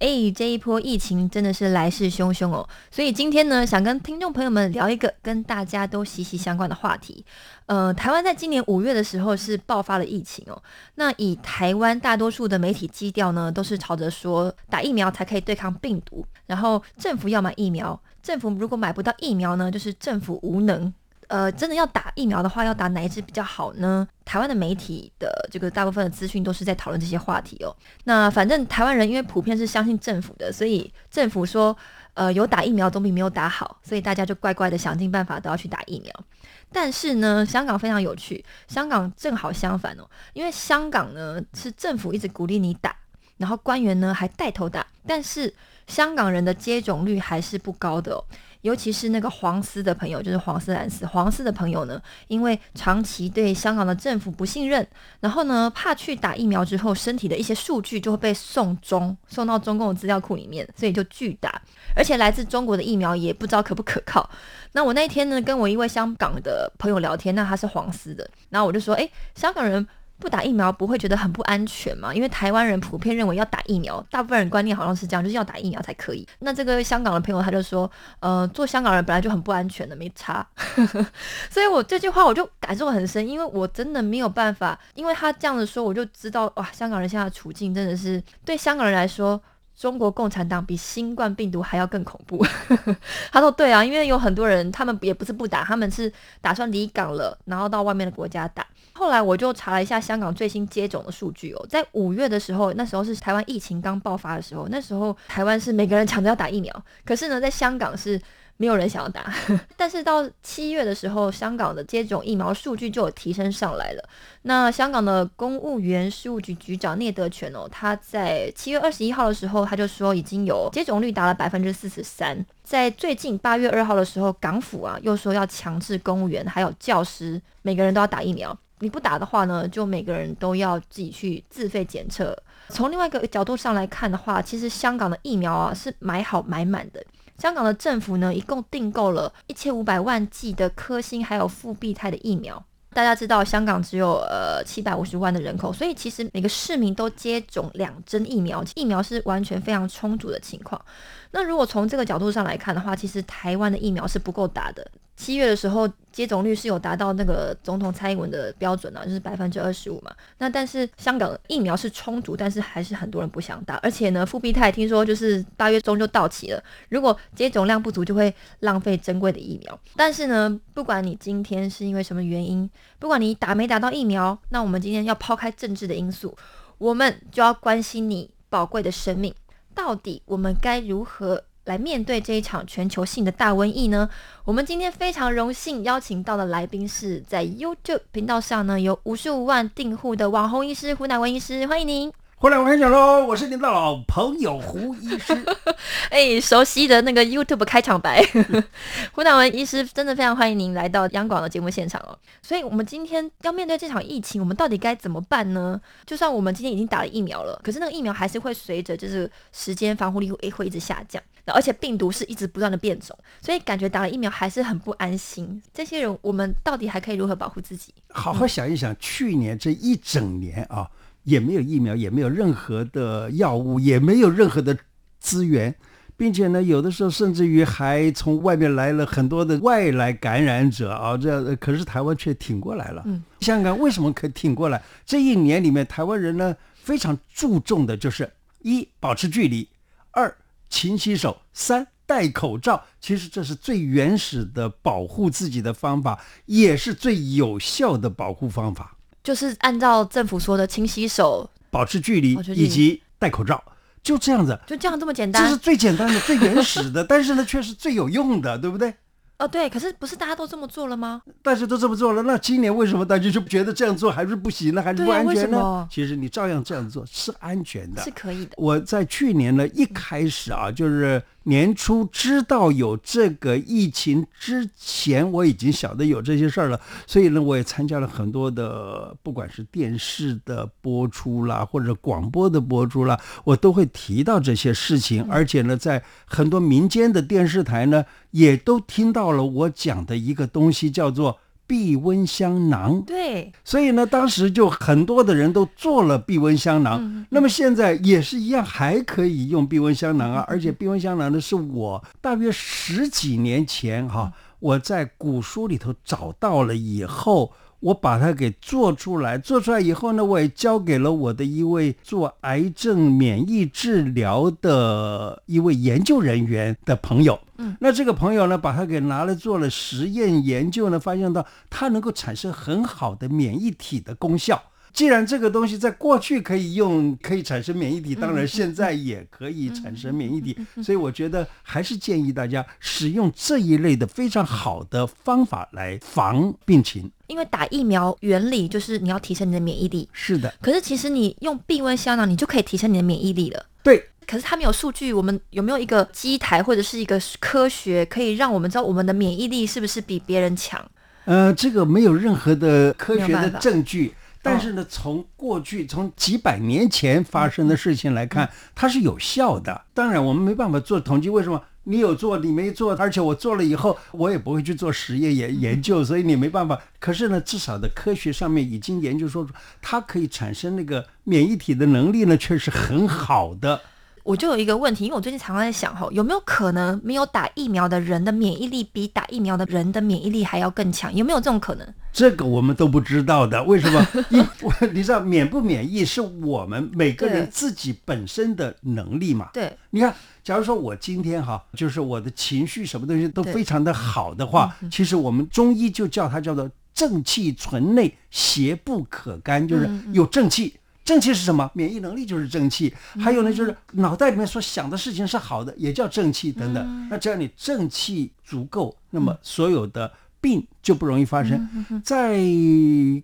哎，这一波疫情真的是来势汹汹哦，所以今天呢，想跟听众朋友们聊一个跟大家都息息相关的话题。呃，台湾在今年五月的时候是爆发了疫情哦。那以台湾大多数的媒体基调呢，都是朝着说打疫苗才可以对抗病毒，然后政府要买疫苗，政府如果买不到疫苗呢，就是政府无能。呃，真的要打疫苗的话，要打哪一支比较好呢？台湾的媒体的这个大部分的资讯都是在讨论这些话题哦。那反正台湾人因为普遍是相信政府的，所以政府说，呃，有打疫苗总比没有打好，所以大家就乖乖的想尽办法都要去打疫苗。但是呢，香港非常有趣，香港正好相反哦，因为香港呢是政府一直鼓励你打，然后官员呢还带头打，但是香港人的接种率还是不高的哦。尤其是那个黄丝的朋友，就是黄丝蓝丝，黄丝的朋友呢，因为长期对香港的政府不信任，然后呢，怕去打疫苗之后，身体的一些数据就会被送中，送到中共的资料库里面，所以就拒打。而且来自中国的疫苗也不知道可不可靠。那我那天呢，跟我一位香港的朋友聊天，那他是黄丝的，然后我就说，诶，香港人。不打疫苗不会觉得很不安全吗？因为台湾人普遍认为要打疫苗，大部分人观念好像是这样，就是要打疫苗才可以。那这个香港的朋友他就说，呃，做香港人本来就很不安全的，没差。所以我这句话我就感受很深，因为我真的没有办法，因为他这样子说，我就知道哇，香港人现在的处境真的是对香港人来说。中国共产党比新冠病毒还要更恐怖。他说：“对啊，因为有很多人，他们也不是不打，他们是打算离港了，然后到外面的国家打。后来我就查了一下香港最新接种的数据哦，在五月的时候，那时候是台湾疫情刚爆发的时候，那时候台湾是每个人抢着要打疫苗，可是呢，在香港是。”没有人想要打，但是到七月的时候，香港的接种疫苗数据就有提升上来了。那香港的公务员事务局局长聂德权哦，他在七月二十一号的时候，他就说已经有接种率达了百分之四十三。在最近八月二号的时候，港府啊又说要强制公务员还有教师每个人都要打疫苗，你不打的话呢，就每个人都要自己去自费检测。从另外一个角度上来看的话，其实香港的疫苗啊是买好买满的。香港的政府呢，一共订购了一千五百万剂的科兴还有复必泰的疫苗。大家知道，香港只有呃七百五十万的人口，所以其实每个市民都接种两针疫苗，疫苗是完全非常充足的情况。那如果从这个角度上来看的话，其实台湾的疫苗是不够打的。七月的时候，接种率是有达到那个总统蔡英文的标准啊，就是百分之二十五嘛。那但是香港疫苗是充足，但是还是很多人不想打。而且呢，复必泰听说就是八月中就到期了，如果接种量不足，就会浪费珍贵的疫苗。但是呢，不管你今天是因为什么原因，不管你打没打到疫苗，那我们今天要抛开政治的因素，我们就要关心你宝贵的生命。到底我们该如何？来面对这一场全球性的大瘟疫呢？我们今天非常荣幸邀请到的来宾是在 YouTube 频道上呢有五十五万订户的网红医师胡乃文医师，欢迎您。胡乃文讲喽，我是您的老朋友胡医师。哎，熟悉的那个 YouTube 开场白，胡乃文医师真的非常欢迎您来到央广的节目现场哦。所以，我们今天要面对这场疫情，我们到底该怎么办呢？就算我们今天已经打了疫苗了，可是那个疫苗还是会随着就是时间防护力会会一直下降。而且病毒是一直不断的变种，所以感觉打了疫苗还是很不安心。这些人，我们到底还可以如何保护自己？好好想一想，去年这一整年啊，也没有疫苗，也没有任何的药物，也没有任何的资源，并且呢，有的时候甚至于还从外面来了很多的外来感染者啊，这可是台湾却挺过来了。嗯，香港为什么可以挺过来？这一年里面，台湾人呢非常注重的就是一保持距离，二。勤洗手，三戴口罩。其实这是最原始的保护自己的方法，也是最有效的保护方法。就是按照政府说的，勤洗手、保持距离以及戴口罩，就这样子。就这样这么简单这是。最简单的、最原始的，但是呢，却是最有用的，对不对？哦，对，可是不是大家都这么做了吗？大家都这么做了，那今年为什么大家就觉得这样做还是不行呢？还是不安全呢？其实你照样这样做是安全的是。可以的。我在去年呢一开始啊，就是年初知道有这个疫情之前，我已经晓得有这些事儿了，所以呢，我也参加了很多的，不管是电视的播出啦，或者广播的播出啦，我都会提到这些事情，而且呢，在很多民间的电视台呢，也都听到了我讲的一个东西，叫做避瘟香囊。对，所以呢，当时就很多的人都做了避瘟香囊。那么现在也是一样，还可以用避瘟香囊啊。而且避瘟香囊呢，是我大约十几年前哈、我在古书里头找到了以后。我把它给做出来，做出来以后呢，我也交给了我的一位做癌症免疫治疗的一位研究人员的朋友。嗯，那这个朋友呢，把它给拿来做了实验研究呢，发现到它能够产生很好的免疫体的功效。既然这个东西在过去可以用，可以产生免疫体，当然现在也可以产生免疫体，所以我觉得还是建议大家使用这一类的非常好的方法来防病情。因为打疫苗原理就是你要提升你的免疫力，是的，可是其实你用避瘟香囊，你就可以提升你的免疫力了。对，可是它没有数据，我们有没有一个机台或者是一个科学，可以让我们知道我们的免疫力是不是比别人强？呃，这个没有任何的科学的证据。但是呢，从过去从几百年前发生的事情来看，它是有效的。当然，我们没办法做统计，为什么你有做，你没做？而且我做了以后，我也不会去做实验研 研究，所以你没办法。可是呢，至少的科学上面已经研究说出，它可以产生那个免疫体的能力呢，却是很好的。我就有一个问题，因为我最近常常在想哈，有没有可能没有打疫苗的人的免疫力比打疫苗的人的免疫力还要更强？有没有这种可能？这个我们都不知道的，为什么？因为你知道免不免疫是我们每个人自己本身的能力嘛？对，你看，假如说我今天哈，就是我的情绪什么东西都非常的好的话，其实我们中医就叫它叫做正气存内，邪不可干，就是有正气。正气是什么？免疫能力就是正气。还有呢，就是脑袋里面所想的事情是好的，也叫正气等等。那只要你正气足够，那么所有的病就不容易发生。在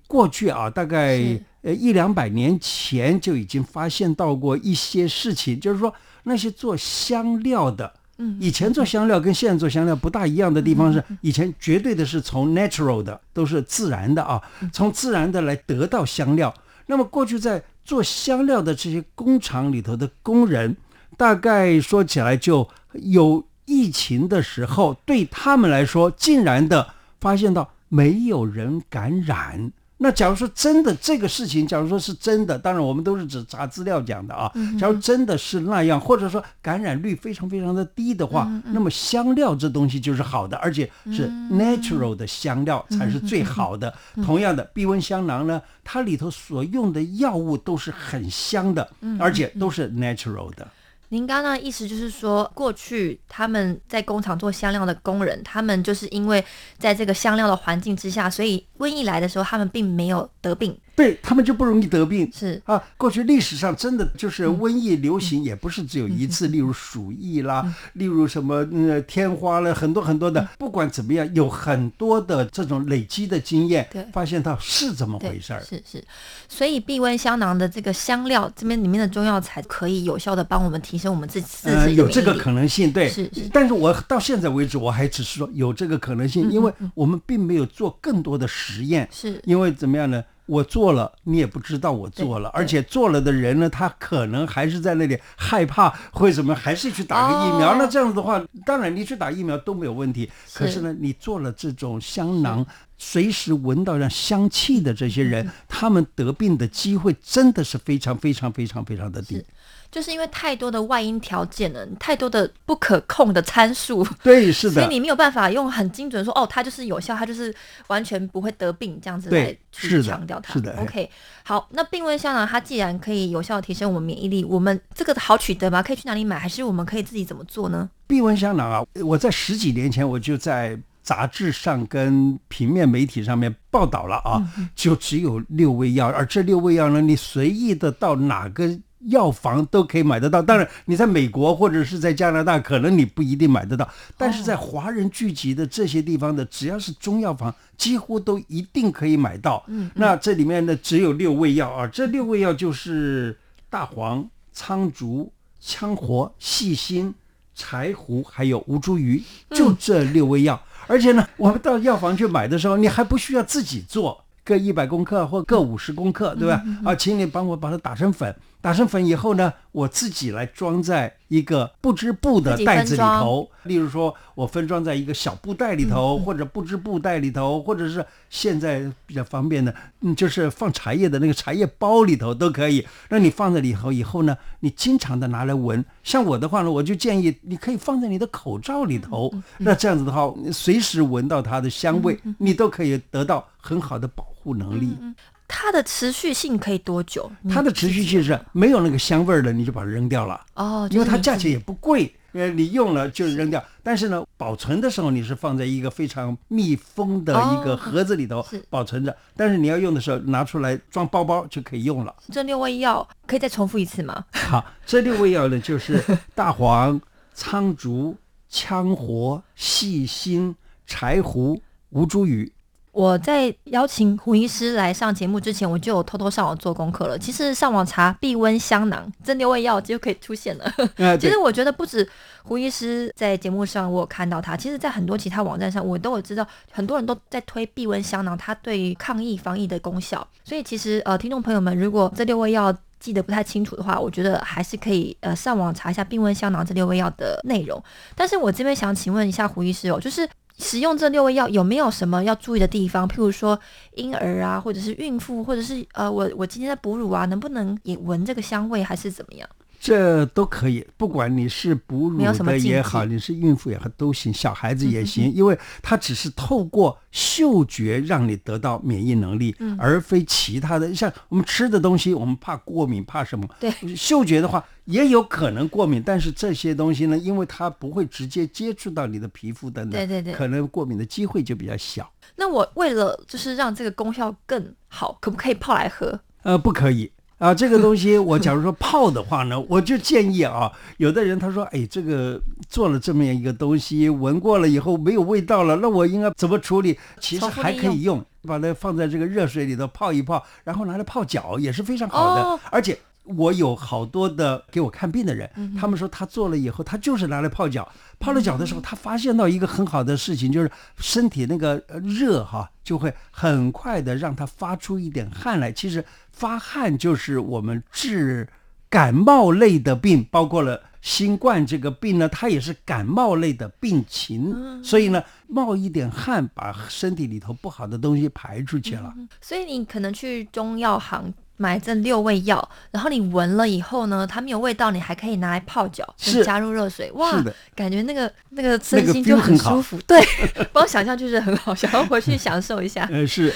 过去啊，大概呃一两百年前就已经发现到过一些事情，就是说那些做香料的。嗯以前做香料跟现在做香料不大一样的地方是，以前绝对的是从 natural 的，都是自然的啊，从自然的来得到香料。那么过去在做香料的这些工厂里头的工人，大概说起来就有疫情的时候，对他们来说，竟然的发现到没有人感染。那假如说真的这个事情，假如说是真的，当然我们都是只查资料讲的啊。假如真的是那样，或者说感染率非常非常的低的话，那么香料这东西就是好的，而且是 natural 的香料才是最好的。同样的，避瘟香囊呢，它里头所用的药物都是很香的，而且都是 natural 的。您刚刚的意思就是说，过去他们在工厂做香料的工人，他们就是因为在这个香料的环境之下，所以瘟疫来的时候，他们并没有得病。对他们就不容易得病。是。啊，过去历史上真的就是瘟疫流行，也不是只有一次，例如鼠疫啦，例如什么呃天花了，很多很多的。不管怎么样，有很多的这种累积的经验对，发现到是怎么，回事儿。是是，所以避瘟香囊的这个香料这边里面的中药材可以有效的帮我们提升我们自己自呃，己的有这个可能性，对，是是。但是我到现在为止，我还只是说有这个可能性，因为我们并没有做更多的实验，是。因为怎么样呢？我做了，你也不知道我做了，而且做了的人呢，他可能还是在那里害怕，会什么，还是去打个疫苗。哦那这样子的话，当然你去打疫苗都没有问题。是可是呢，你做了这种香囊，随时闻到让香气的这些嗯人，他们得病的机会真的是非常非常非常非常的低是。就是因为太多的外因条件了，太多的不可控的参数，对，是的，所以你没有办法用很精准说哦，它就是有效，它就是完全不会得病这样子来去强调它。是的，OK，好，那病温香囊它既然可以有效提升我们免疫力，我们这个好取得吗？可以去哪里买？还是我们可以自己怎么做呢？避温香囊啊，我在十几年前我就在。杂志上跟平面媒体上面报道了啊，就只有六味药，而这六味药呢，你随意的到哪个药房都可以买得到。当然，你在美国或者是在加拿大，可能你不一定买得到，但是在华人聚集的这些地方的，只要是中药房，几乎都一定可以买到。嗯，那这里面呢，只有六味药啊，这六味药就是大黄、苍竹、羌活、细辛、柴胡，还有吴茱萸，就这六味药。而且呢，我们到药房去买的时候，你还不需要自己做，各一百公克或各五十公克，对吧？啊，请你帮我把它打成粉。打成粉以后呢，我自己来装在一个不织布的袋子里头。例如说，我分装在一个小布袋里头，或者不织布袋里头，或者是现在比较方便的，嗯，就是放茶叶的那个茶叶包里头都可以。那你放在里头以后呢，你经常的拿来闻。像我的话呢，我就建议你可以放在你的口罩里头。那这样子的话，随时闻到它的香味，你都可以得到很好的保护能力。它的持续性可以多久？它的持续性是没有那个香味儿的，你就把它扔掉了。哦，因为它价钱也不贵，呃，你用了就扔掉。但是呢，保存的时候你是放在一个非常密封的一个盒子里头保存着。但是你要用的时候拿出来装包包就可以用了。这六味药可以再重复一次吗？好，这六味药呢就是 大黄、苍竹、羌活、细辛、柴胡、吴茱萸。我在邀请胡医师来上节目之前，我就有偷偷上网做功课了。其实上网查避温香囊这六味药就可以出现了。其实我觉得不止胡医师在节目上我有看到他，其实在很多其他网站上我都有知道，很多人都在推避温香囊，它对于抗疫防疫的功效。所以其实呃，听众朋友们，如果这六味药记得不太清楚的话，我觉得还是可以呃上网查一下避温香囊这六味药的内容。但是我这边想请问一下胡医师哦，就是。使用这六味药有没有什么要注意的地方？譬如说婴儿啊，或者是孕妇，或者是呃，我我今天在哺乳啊，能不能也闻这个香味，还是怎么样？这都可以，不管你是哺乳的也好，你是孕妇也好，都行，小孩子也行，因为它只是透过嗅觉让你得到免疫能力，而非其他的。像我们吃的东西，我们怕过敏，怕什么？对，嗅觉的话也有可能过敏，但是这些东西呢，因为它不会直接接触到你的皮肤等等，对对对，可能过敏的机会就比较小。那我为了就是让这个功效更好，可不可以泡来喝？呃，不可以。啊，这个东西 我假如说泡的话呢，我就建议啊，有的人他说，哎，这个做了这么样一个东西，闻过了以后没有味道了，那我应该怎么处理？其实还可以用，把它放在这个热水里头泡一泡，然后拿来泡脚也是非常好的，而且。我有好多的给我看病的人，他们说他做了以后，他就是拿来泡脚。泡了脚的时候，他发现到一个很好的事情，就是身体那个热哈，就会很快的让他发出一点汗来。其实发汗就是我们治感冒类的病，包括了新冠这个病呢，它也是感冒类的病情。所以呢，冒一点汗，把身体里头不好的东西排出去了。所以你可能去中药行。买这六味药，然后你闻了以后呢，它没有味道，你还可以拿来泡脚，是。加入热水，哇，感觉那个那个身心就很舒服，对，光想象就是很好，想要回去享受一下。呃，是。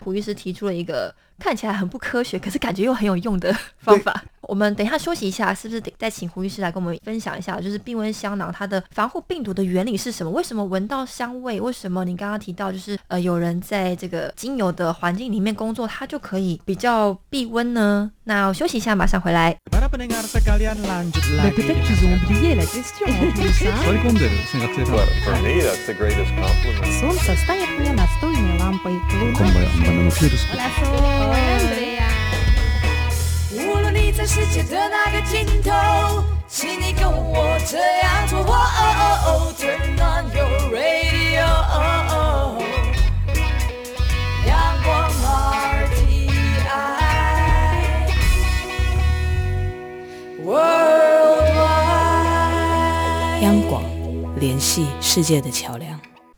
胡医师提出了一个看起来很不科学，可是感觉又很有用的方法。我们等一下休息一下，是不是得再请胡医师来跟我们分享一下，就是避温香囊它的防护病毒的原理是什么？为什么闻到香味？为什么你刚刚提到就是呃有人在这个精油的环境里面工作，它就可以比较避温呢？那我休息一下，马上回来。无论你在世界的哪个尽头，请你跟我这样做。哦哦哦 Turn on your radio，阳光 RTI，Worldwide，央广联系世界的桥梁。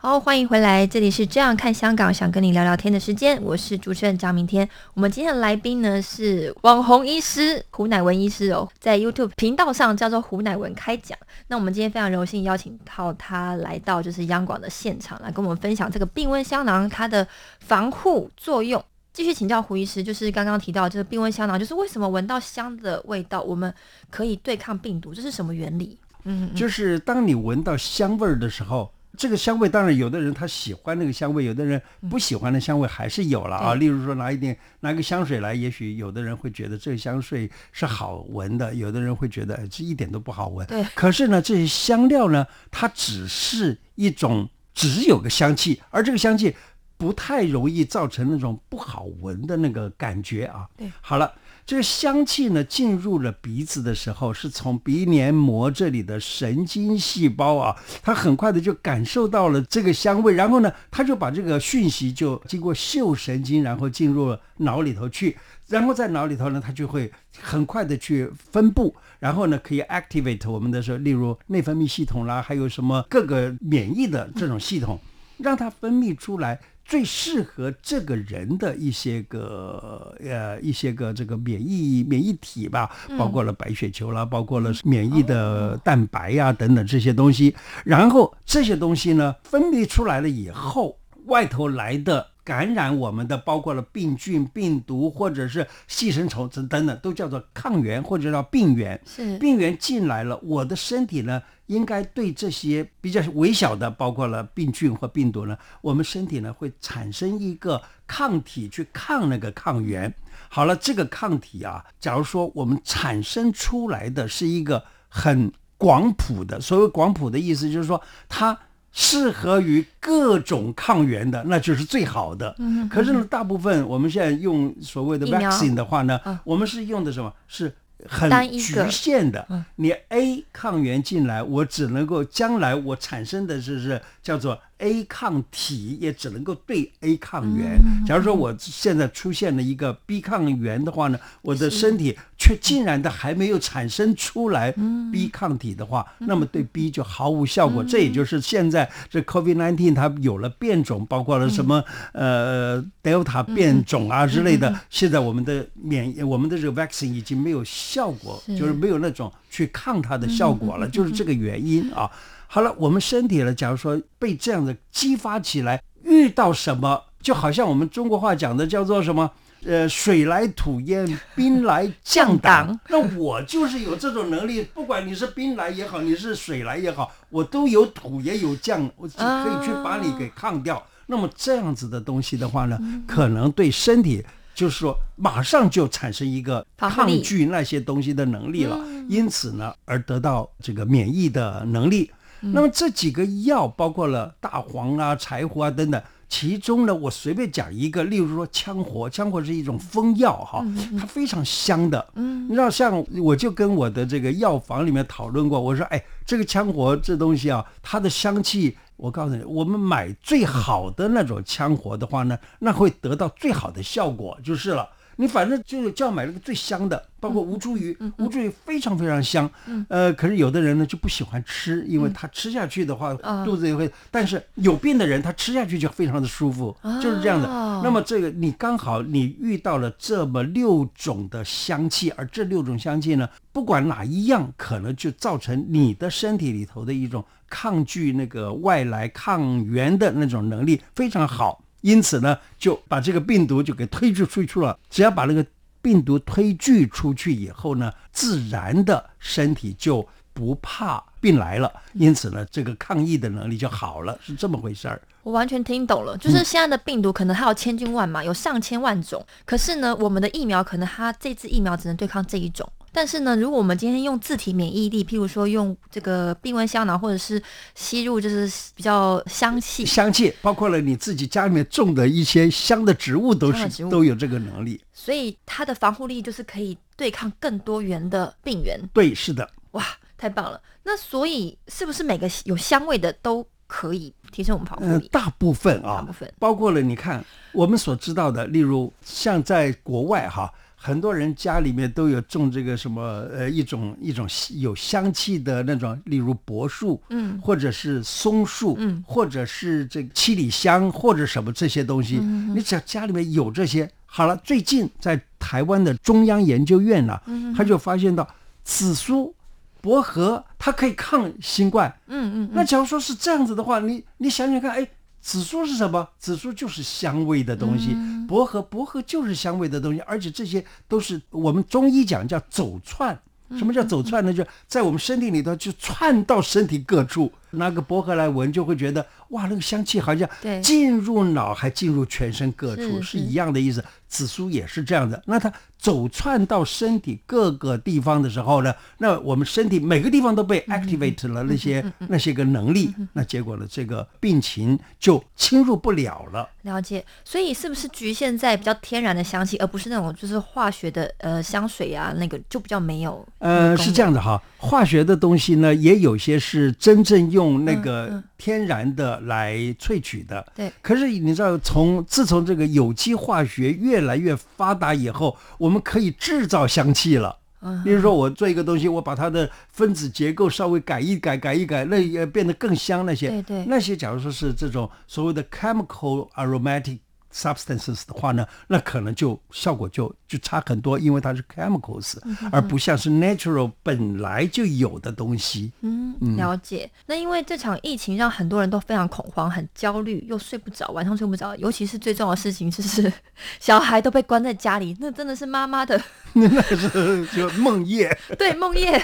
好，欢迎回来，这里是这样看香港，想跟你聊聊天的时间，我是主持人张明天。我们今天的来宾呢是网红医师胡乃文医师哦，在 YouTube 频道上叫做胡乃文开讲。那我们今天非常荣幸邀请到他来到就是央广的现场，来跟我们分享这个病温香囊它的防护作用。继续请教胡医师，就是刚刚提到这个病温香囊，就是为什么闻到香的味道，我们可以对抗病毒，这是什么原理？嗯，就是当你闻到香味儿的时候。这个香味当然，有的人他喜欢那个香味，有的人不喜欢的香味还是有了啊。例如说拿一点拿个香水来，也许有的人会觉得这个香水是好闻的，有的人会觉得这一点都不好闻。对。可是呢，这些香料呢，它只是一种只有个香气，而这个香气不太容易造成那种不好闻的那个感觉啊。对。好了。这个香气呢，进入了鼻子的时候，是从鼻黏膜这里的神经细胞啊，它很快的就感受到了这个香味，然后呢，它就把这个讯息就经过嗅神经，然后进入脑里头去，然后在脑里头呢，它就会很快的去分布，然后呢，可以 activate 我们的说，例如内分泌系统啦，还有什么各个免疫的这种系统，让它分泌出来。最适合这个人的一些个呃一些个这个免疫免疫体吧，包括了白血球啦，包括了免疫的蛋白呀等等这些东西。然后这些东西呢分泌出来了以后，外头来的感染我们的，包括了病菌、病毒或者是寄生虫等等等，都叫做抗原或者叫病原。是病原进来了，我的身体呢？应该对这些比较微小的，包括了病菌或病毒呢，我们身体呢会产生一个抗体去抗那个抗原。好了，这个抗体啊，假如说我们产生出来的是一个很广谱的，所谓广谱的意思就是说它适合于各种抗原的，那就是最好的。嗯。可是呢，大部分我们现在用所谓的 vaccine 的话呢，我们是用的什么？是。很局限的，你 A 抗原进来，我只能够将来我产生的就是叫做。A 抗体也只能够对 A 抗原。假如说我现在出现了一个 B 抗原的话呢，我的身体却竟然的还没有产生出来 B 抗体的话，那么对 B 就毫无效果。这也就是现在这 COVID-19 它有了变种，包括了什么呃 Delta 变种啊之类的。现在我们的免疫，我们的这个 vaccine 已经没有效果，就是没有那种去抗它的效果了，就是这个原因啊。好了，我们身体呢，假如说被这样的激发起来，遇到什么，就好像我们中国话讲的叫做什么，呃，水来土掩，兵来将挡。那我就是有这种能力，不管你是兵来也好，你是水来也好，我都有土也有将，我就可以去把你给抗掉。那么这样子的东西的话呢，可能对身体就是说马上就产生一个抗拒那些东西的能力了，因此呢，而得到这个免疫的能力。那么这几个药包括了大黄啊、柴胡啊等等，其中呢，我随便讲一个，例如说羌活，羌活是一种风药哈，它非常香的。嗯，你知道，像我就跟我的这个药房里面讨论过，我说，哎，这个羌活这东西啊，它的香气，我告诉你，我们买最好的那种羌活的话呢，那会得到最好的效果就是了。你反正就是就要买那个最香的，包括吴茱萸，吴茱萸非常非常香。呃，可是有的人呢就不喜欢吃，因为他吃下去的话肚子也会。但是有病的人他吃下去就非常的舒服，就是这样的。那么这个你刚好你遇到了这么六种的香气，而这六种香气呢，不管哪一样，可能就造成你的身体里头的一种抗拒那个外来抗原的那种能力非常好。因此呢，就把这个病毒就给推拒出去了。只要把那个病毒推拒出去以后呢，自然的身体就不怕病来了。因此呢，这个抗疫的能力就好了，是这么回事儿。我完全听懂了，就是现在的病毒可能还有千军万马，有上千万种。可是呢，我们的疫苗可能它这支疫苗只能对抗这一种。但是呢，如果我们今天用自体免疫力，譬如说用这个病温香囊，或者是吸入就是比较香气，香气包括了你自己家里面种的一些香的植物，都是都有这个能力。所以它的防护力就是可以对抗更多元的病源。对，是的。哇，太棒了！那所以是不是每个有香味的都可以提升我们防护力？大部分啊，大部分包括了你看我们所知道的，例如像在国外哈。很多人家里面都有种这个什么呃一种一种有香气的那种，例如柏树，嗯，或者是松树，嗯，或者是这个七里香或者什么这些东西，嗯你只要家里面有这些，好了，最近在台湾的中央研究院呢、嗯他就发现到紫苏、薄荷它可以抗新冠，嗯嗯。那假如说是这样子的话，你你想想看，哎，紫苏是什么？紫苏就是香味的东西，嗯薄荷薄荷就是香味的东西，而且这些都是我们中医讲叫走窜。什么叫走窜呢？就在我们身体里头就窜到身体各处，拿个薄荷来闻，就会觉得哇，那个香气好像对进入脑，还进入全身各处，是一样的意思。紫苏也是这样的。那它走窜到身体各个地方的时候呢，那我们身体每个地方都被 activate 了那些那些个能力，那结果呢，这个病情就侵入不了了。了解。所以是不是局限在比较天然的香气，而不是那种就是化学的呃香水啊，那个就比较没有？呃，是这样的哈，化学的东西呢，也有些是真正用那嗯个嗯天然的来萃取的。对可是你知道，从自从这个有机化学越来越发达以后，我们可以制造香气了。嗯比如说，我做一个东西，我把它的分子结构稍微改一改，改一改，那也变得更香。那些对对那些，假如说是这种所谓的 chemical aromatic substances 的话呢，那可能就效果就就差很多，因为它是 chemicals，、而嗯不像是 natural 本来就有的东西。嗯，了解。那因为这场疫情让很多人都非常恐慌、很焦虑，又睡不着，晚上睡不着。尤其是最重要的事情就是，小孩都被关在家里，那真的是妈妈的 那个是就梦夜。对梦夜。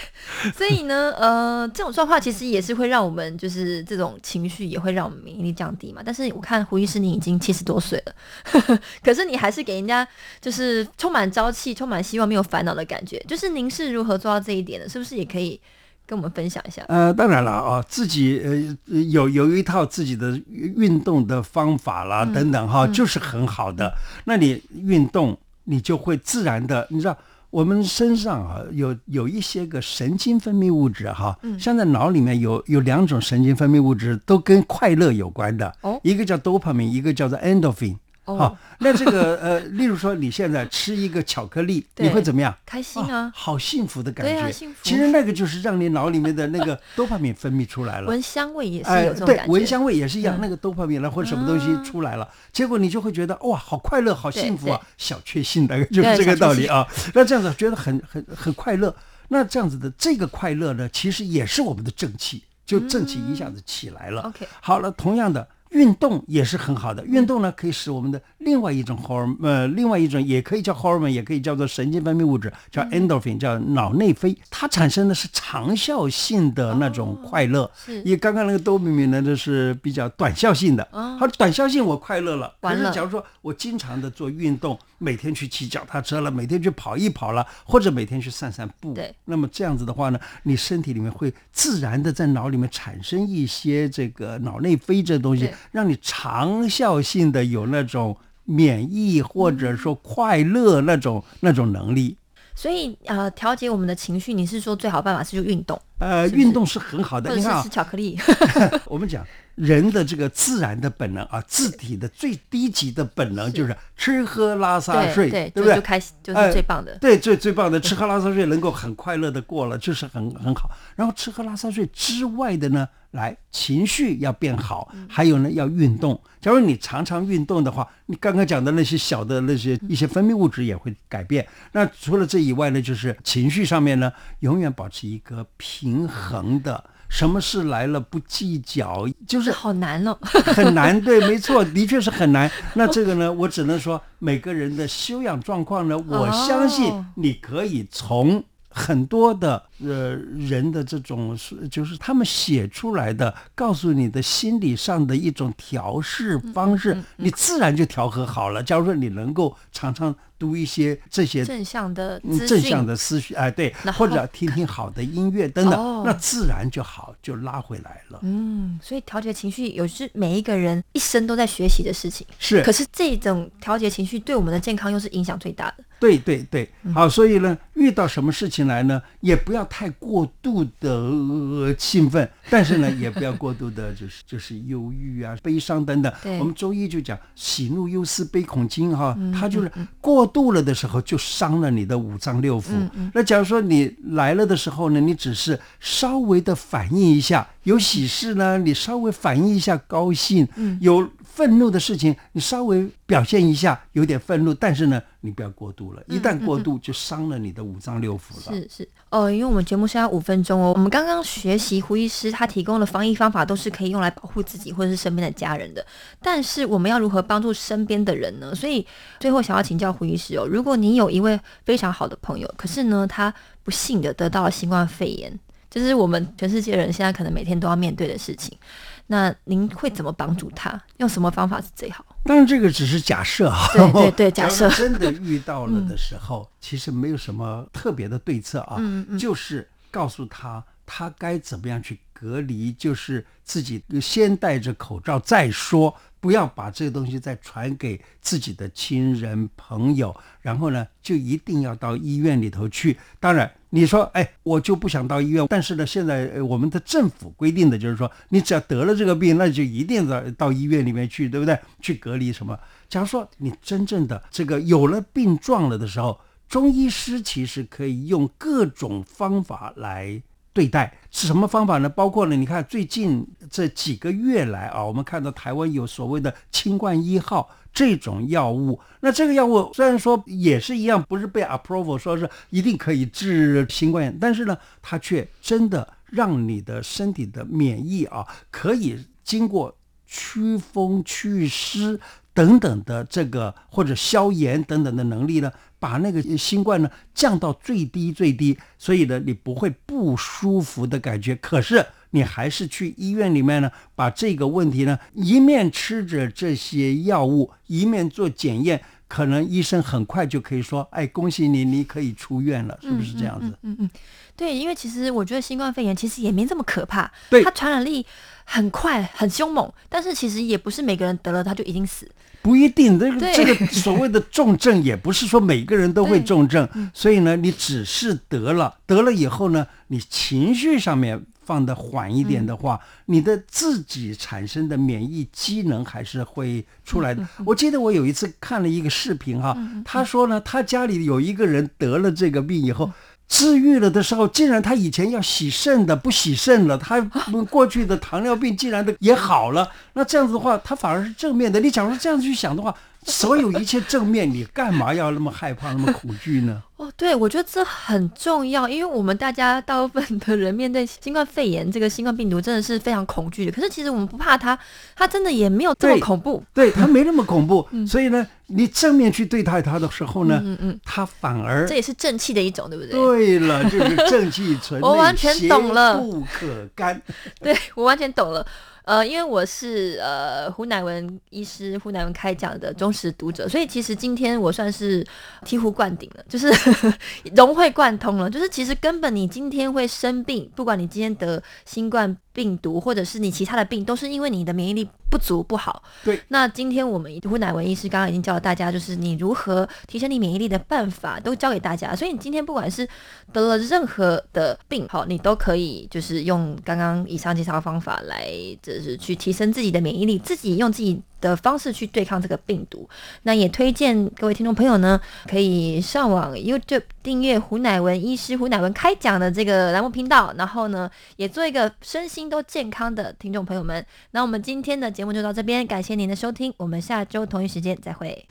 所以呢，呃，这种状况其实也是会让我们就是这种情绪也会让我们免疫力降低嘛。但是我看胡医师你已经七十多岁了，可是你还是给人家就是充满朝气、充满希望、没有烦恼的感觉。就是您是如何做到这一点的？是不是也可以跟我们分享一下？呃，当然了啊，自己呃有有一套自己的运动的方法啦，等等哈，就是很好的。那你运动，你就会自然的，你知道。我们身上啊有有一些个神经分泌物质哈，嗯像在脑里面有有两种神经分泌物质都跟快乐有关的，哦一个叫 dopamine，一个叫做 endorphin。哦好，那这个 呃，例如说你现在吃一个巧克力，你会怎么样？开心啊好幸福的感觉。对啊幸福其实那个就是让你脑里面的那个多巴胺分泌出来了。闻香味也是哎，有这种感觉，对，闻香味也是一样，嗯那个多巴胺了或者什么东西出来了，结果你就会觉得哇，好快乐，好幸福啊，小确幸大概 就是这个道理啊。那这样子觉得很很很快乐，那这样子的这个快乐呢，其实也是我们的正气，就正气一下子起来了。OK 好了，同样的。运动也是很好的，运动呢可以使我们的另外一种荷尔呃，另外一种也可以叫荷尔蒙，也可以叫做神经分泌物质，叫 endorphin，叫脑内啡，它产生的是长效性的那种快乐。是因为刚刚那个多巴胺呢，就是比较短效性的。哦好，短效性我快乐了，可是假如说我经常的做运动，每天去骑脚踏车了，每天去跑一跑了，或者每天去散散步，对，那么这样子的话呢，你身体里面会自然的在脑里面产生一些这个脑内啡这东西，让你长效性的有那种免疫或者说快乐那种、那种能力。所以呃，调节我们的情绪，你是说最好办法是就运动，呃，运动是很好的。你看？我们讲人的这个自然的本能啊，自体的最低级的本能就是吃喝拉撒睡，对不对？开心，就是最棒的。哎对，最最棒的，吃喝拉撒睡能够很快乐的过了，就是很很好。然后吃喝拉撒睡之外的呢，来情绪要变好，嗯还有呢要运动。假如你常常运动的话，你刚刚讲的那些小的那些一些分泌物质也会改变。那除了这以外呢，就是情绪上面呢，永远保持一个平衡的。什么事来了不计较，就是好难哦。很难，对，没错，的确是很难。那这个呢，我只能说每个人的修养状况呢，我相信哦你可以从很多的呃人的这种是就是他们写出来的，告诉你的心理上的一种调试方式，你自然就调和好了。假如说你能够常常读一些这些正向的正向的思绪，哎，对或者听听好的音乐等等，哦那自然就好，就拉回来了。嗯，所以调节情绪有是每一个人一生都在学习的事情。是，可是这种调节情绪对我们的健康又是影响最大的。对对对，嗯好，所以呢，遇到什么事情来呢，也不要太过度的、呃兴奋，但是呢，也不要过度的，就是 就是忧郁啊、悲伤等等。我们中医就讲喜怒忧思悲恐惊哈，嗯它就是过度了的时候，就伤了你的五脏六腑。嗯嗯那假如说你来了的时候呢，你只是稍微的反应一下，有喜事呢，你稍微反应一下高兴；嗯有愤怒的事情，你稍微表现一下，有点愤怒，但是呢，你不要过度了，一旦过度就伤了你的五脏六腑了。是是哦，因为我们节目现在五分钟哦，我们刚刚学习胡医师他提供的防疫方法都是可以用来保护自己或者是身边的家人的，但是我们要如何帮助身边的人呢？所以最后想要请教胡医师哦，如果你有一位非常好的朋友，可是呢他不幸的得到了新冠肺炎，这是我们全世界人现在可能每天都要面对的事情，那您会怎么帮助他？用什么方法是最好？当然，这个只是假设啊。对对对假设真的遇到了的时候，其实没有什么特别的对策啊，嗯嗯就是告诉他他该怎么样去隔离，就是自己先戴着口罩再说，不要把这个东西再传给自己的亲人朋友，然后呢，就一定要到医院里头去。当然，你说，哎，我就不想到医院，但是呢，现在我们的政府规定的就是说，你只要得了这个病，那就一定到到医院里面去，对不对？去隔离什么？假如说你真正的这个有了病状了的时候，中医师其实可以用各种方法来对待。是什么方法呢？包括呢，你看最近这几个月来啊，我们看到台湾有所谓的清冠一号这种药物。那这个药物虽然说也是一样，不是被 approval 说是一定可以治新冠，但是呢，它却真的让你的身体的免疫啊，可以经过驱风祛湿等等的这个或者消炎等等的能力呢，把那个新冠呢降到最低最低，所以呢你不会不舒服的感觉。可是你还是去医院里面呢，把这个问题呢一面吃着这些药物，一面做检验，可能医生很快就可以说：“哎，恭喜你，你可以出院了。”是不是这样子？嗯嗯嗯，对，因为其实我觉得新冠肺炎其实也没这么可怕，对它传染力很快很凶猛，但是其实也不是每个人得了他就已经死。不一定，这个这个 所谓的重症也不是说每个人都会重症，所以呢，你只是得了，得了以后呢，你情绪上面放的缓一点的话，你的自己产生的免疫机能还是会出来的。我记得我有一次看了一个视频哈，他说呢，他家里有一个人得了这个病以后。治愈了的时候，竟然他以前要洗肾的不洗肾了，他过去的糖尿病竟然的也好了。那这样子的话，他反而是正面的。你假如这样去想的话，所有一切正面，你干嘛要那么害怕、那么恐惧呢？哦，对，我觉得这很重要，因为我们大家大部分的人面对新冠肺炎这个新冠病毒真的是非常恐惧的。可是其实我们不怕它，它真的也没有这么恐怖。对它没那么恐怖，所以呢，你正面去对待它的时候呢，嗯嗯，它反而这也是正气的一种，对不对？对了，就是正气存内，我完全懂了邪不可干。对我完全懂了。呃，因为我是呃胡乃文医师胡乃文开讲的忠实读者，所以其实今天我算是醍醐灌顶了，就是 融会贯通了。就是其实根本你今天会生病，不管你今天得新冠病毒或者是你其他的病，都是因为你的免疫力不足不好。对，那今天我们胡乃文医师刚刚已经教了大家，就是你如何提升你免疫力的办法，都教给大家。所以你今天不管是得了任何的病，好，你都可以就是用刚刚以上介绍的方法来，就是去提升自己的免疫力，自己用自己的方式去对抗这个病毒。那也推荐各位听众朋友呢，可以上网 YouTube 订阅胡乃文医师胡乃文开讲的这个栏目频道，然后呢，也做一个身心都健康的听众朋友们。那我们今天的节目就到这边，感谢您的收听，我们下周同一时间再会。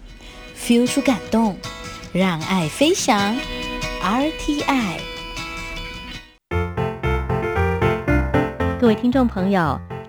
feel 出感动，让爱飞翔，RTI。各位听众朋友，